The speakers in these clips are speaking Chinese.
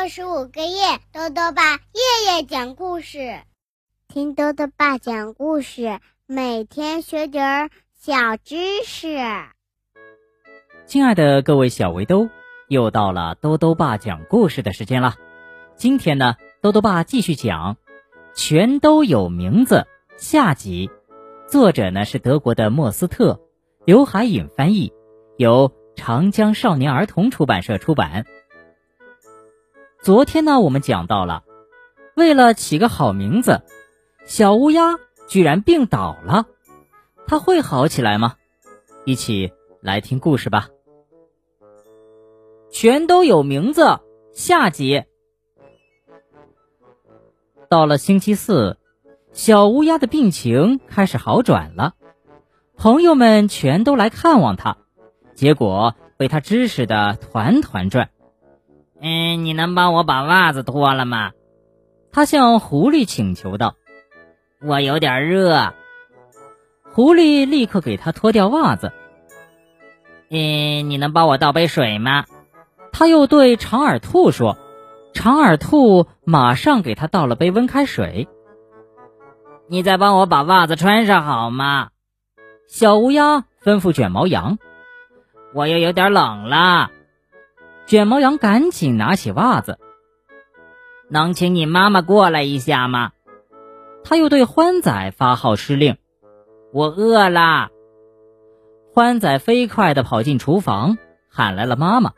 六十五个夜，豆豆爸夜夜讲故事，听豆豆爸讲故事，每天学点儿小知识。亲爱的各位小围兜，又到了豆豆爸讲故事的时间了。今天呢，豆豆爸继续讲《全都有名字》下集，作者呢是德国的莫斯特，刘海颖翻译，由长江少年儿童出版社出版。昨天呢，我们讲到了，为了起个好名字，小乌鸦居然病倒了，它会好起来吗？一起来听故事吧。全都有名字，下集。到了星期四，小乌鸦的病情开始好转了，朋友们全都来看望它，结果被它指使的团团转。嗯，你能帮我把袜子脱了吗？他向狐狸请求道：“我有点热。”狐狸立刻给他脱掉袜子。嗯，你能帮我倒杯水吗？他又对长耳兔说：“长耳兔马上给他倒了杯温开水。”你再帮我把袜子穿上好吗？小乌鸦吩咐卷毛羊：“我又有点冷了。”卷毛羊赶紧拿起袜子，能请你妈妈过来一下吗？他又对欢仔发号施令：“我饿了。”欢仔飞快地跑进厨房，喊来了妈妈：“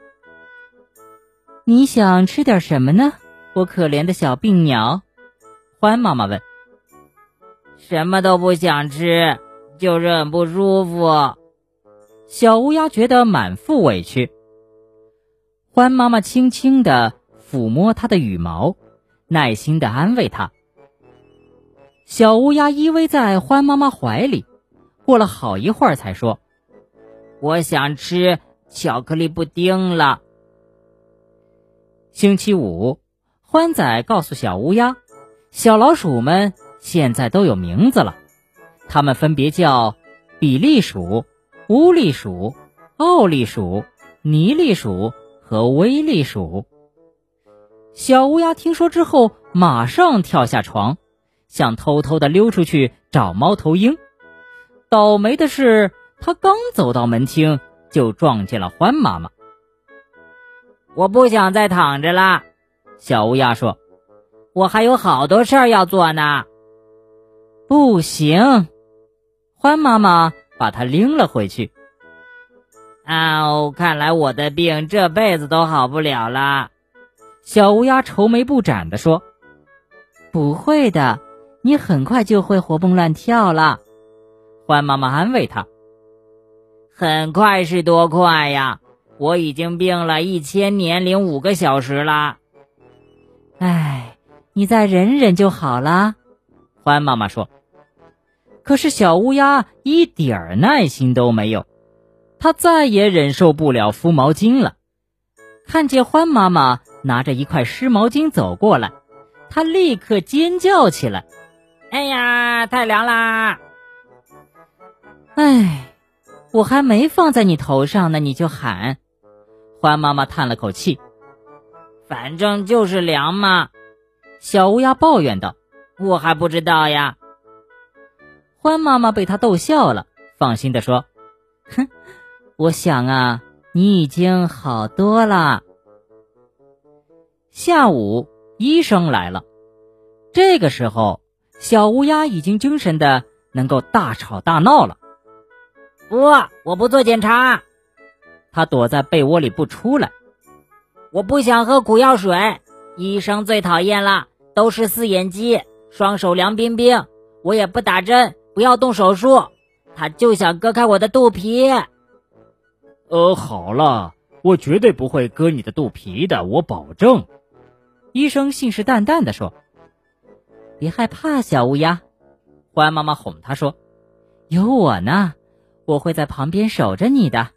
你想吃点什么呢？我可怜的小病鸟。”欢妈妈问：“什么都不想吃，就是很不舒服。”小乌鸦觉得满腹委屈。欢妈妈轻轻地抚摸它的羽毛，耐心地安慰它。小乌鸦依偎在欢妈妈怀里，过了好一会儿才说：“我想吃巧克力布丁了。”星期五，欢仔告诉小乌鸦：“小老鼠们现在都有名字了，它们分别叫比利鼠、乌利鼠、奥利鼠、尼利鼠。”和威利鼠，小乌鸦听说之后，马上跳下床，想偷偷的溜出去找猫头鹰。倒霉的是，他刚走到门厅，就撞见了欢妈妈。我不想再躺着了，小乌鸦说：“我还有好多事儿要做呢。”不行，欢妈妈把它拎了回去。哦，看来我的病这辈子都好不了了。小乌鸦愁眉不展地说：“不会的，你很快就会活蹦乱跳了。”欢妈妈安慰他：“很快是多快呀？我已经病了一千年零五个小时了。”哎，你再忍忍就好了。”欢妈妈说。可是小乌鸦一点耐心都没有。他再也忍受不了敷毛巾了。看见欢妈妈拿着一块湿毛巾走过来，他立刻尖叫起来：“哎呀，太凉啦！”哎，我还没放在你头上呢，你就喊。欢妈妈叹了口气：“反正就是凉嘛。”小乌鸦抱怨道：“我还不知道呀。”欢妈妈被他逗笑了，放心的说：“哼。”我想啊，你已经好多了。下午，医生来了。这个时候，小乌鸦已经精神的能够大吵大闹了。不，我不做检查。他躲在被窝里不出来。我不想喝苦药水。医生最讨厌了，都是四眼鸡，双手凉冰冰。我也不打针，不要动手术。他就想割开我的肚皮。呃，好了，我绝对不会割你的肚皮的，我保证。”医生信誓旦旦地说。“别害怕，小乌鸦。”欢妈妈哄他说，“有我呢，我会在旁边守着你的。”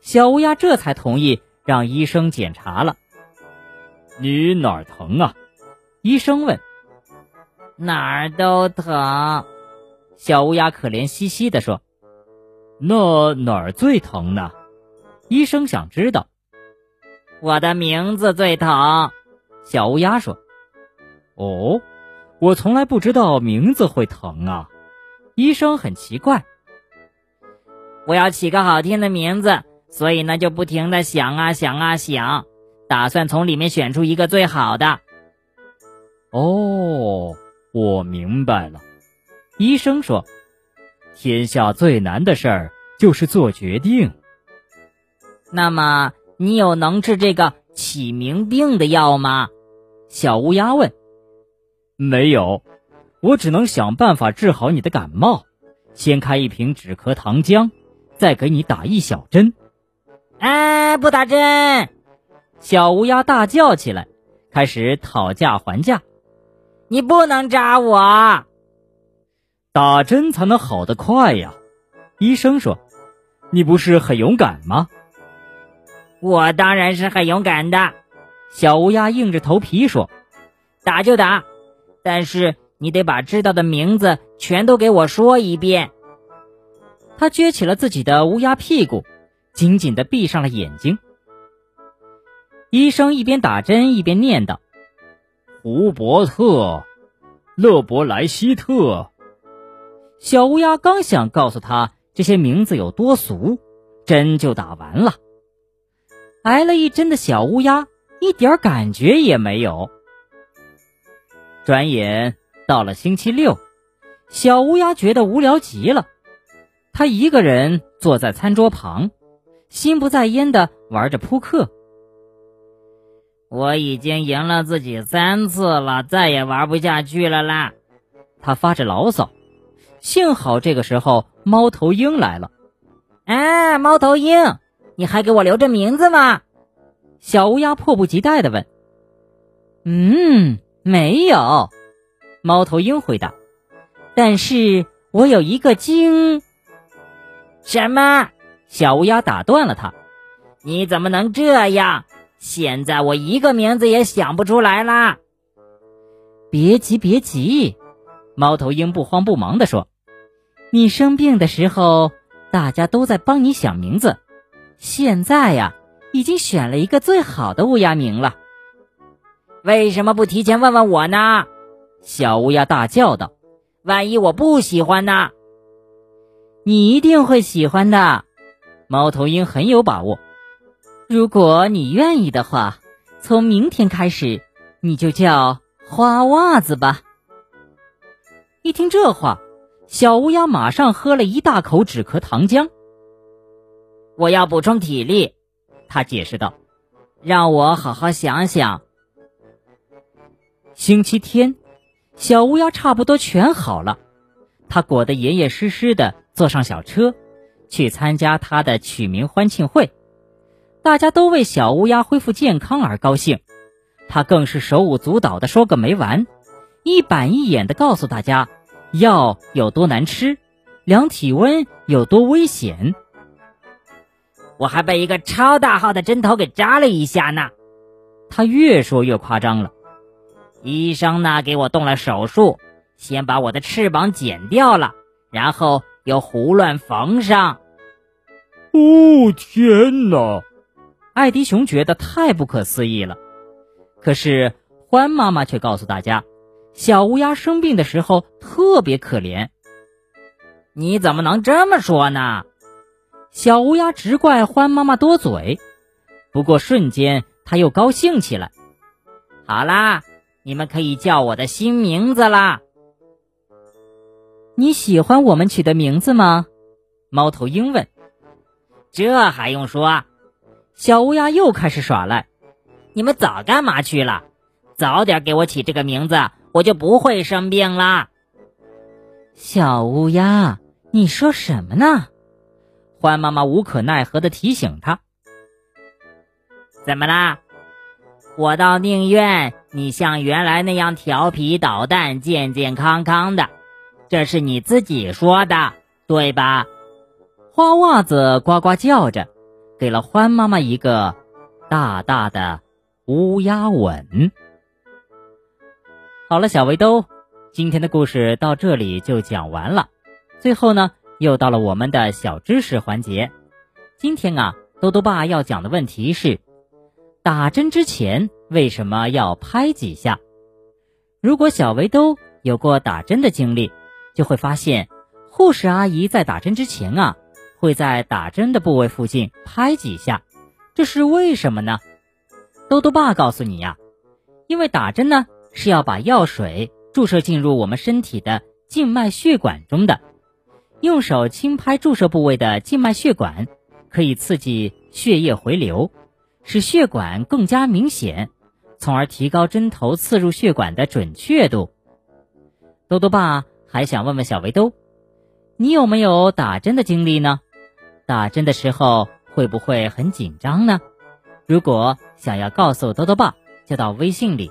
小乌鸦这才同意让医生检查了。“你哪儿疼啊？”医生问。“哪儿都疼。”小乌鸦可怜兮兮地说。那哪儿最疼呢？医生想知道。我的名字最疼。小乌鸦说：“哦，我从来不知道名字会疼啊。”医生很奇怪。我要起个好听的名字，所以呢就不停的想啊想啊想，打算从里面选出一个最好的。哦，我明白了。医生说：“天下最难的事儿就是做决定。”那么，你有能治这个起名病的药吗？小乌鸦问。没有，我只能想办法治好你的感冒。先开一瓶止咳糖浆。再给你打一小针，哎，不打针！小乌鸦大叫起来，开始讨价还价。你不能扎我，打针才能好得快呀。医生说：“你不是很勇敢吗？”我当然是很勇敢的。小乌鸦硬着头皮说：“打就打，但是你得把知道的名字全都给我说一遍。”他撅起了自己的乌鸦屁股，紧紧的闭上了眼睛。医生一边打针一边念叨：“胡伯特，勒伯莱希特。”小乌鸦刚想告诉他这些名字有多俗，针就打完了。挨了一针的小乌鸦一点感觉也没有。转眼到了星期六，小乌鸦觉得无聊极了。他一个人坐在餐桌旁，心不在焉的玩着扑克。我已经赢了自己三次了，再也玩不下去了啦！他发着牢骚。幸好这个时候猫头鹰来了。哎，猫头鹰，你还给我留着名字吗？小乌鸦迫不及待的问。嗯，没有。猫头鹰回答。但是我有一个精。什么？小乌鸦打断了他。你怎么能这样？现在我一个名字也想不出来啦。别急，别急。猫头鹰不慌不忙地说：“你生病的时候，大家都在帮你想名字。现在呀，已经选了一个最好的乌鸦名了。为什么不提前问问我呢？”小乌鸦大叫道：“万一我不喜欢呢？”你一定会喜欢的，猫头鹰很有把握。如果你愿意的话，从明天开始，你就叫花袜子吧。一听这话，小乌鸦马上喝了一大口止咳糖浆。我要补充体力，他解释道：“让我好好想想。”星期天，小乌鸦差不多全好了，它裹得严严实实的。坐上小车，去参加他的取名欢庆会，大家都为小乌鸦恢复健康而高兴。他更是手舞足蹈的说个没完，一板一眼的告诉大家药有多难吃，量体温有多危险。我还被一个超大号的针头给扎了一下呢。他越说越夸张了。医生呢，给我动了手术，先把我的翅膀剪掉了，然后。又胡乱缝上！哦天哪！艾迪熊觉得太不可思议了。可是欢妈妈却告诉大家，小乌鸦生病的时候特别可怜。你怎么能这么说呢？小乌鸦直怪欢妈妈多嘴。不过瞬间它又高兴起来。好啦，你们可以叫我的新名字啦。你喜欢我们取的名字吗？猫头鹰问。这还用说？小乌鸦又开始耍赖。你们早干嘛去了？早点给我起这个名字，我就不会生病啦。小乌鸦，你说什么呢？欢妈妈无可奈何的提醒他。怎么啦？我倒宁愿你像原来那样调皮捣蛋，健健康康的。这是你自己说的，对吧？花袜子呱呱叫着，给了欢妈妈一个大大的乌鸦吻。好了，小围兜，今天的故事到这里就讲完了。最后呢，又到了我们的小知识环节。今天啊，兜兜爸要讲的问题是：打针之前为什么要拍几下？如果小围兜有过打针的经历，就会发现，护士阿姨在打针之前啊，会在打针的部位附近拍几下，这是为什么呢？兜兜爸告诉你呀，因为打针呢是要把药水注射进入我们身体的静脉血管中的，用手轻拍注射部位的静脉血管，可以刺激血液回流。使血管更加明显，从而提高针头刺入血管的准确度。多多爸还想问问小围兜，你有没有打针的经历呢？打针的时候会不会很紧张呢？如果想要告诉多多爸，就到微信里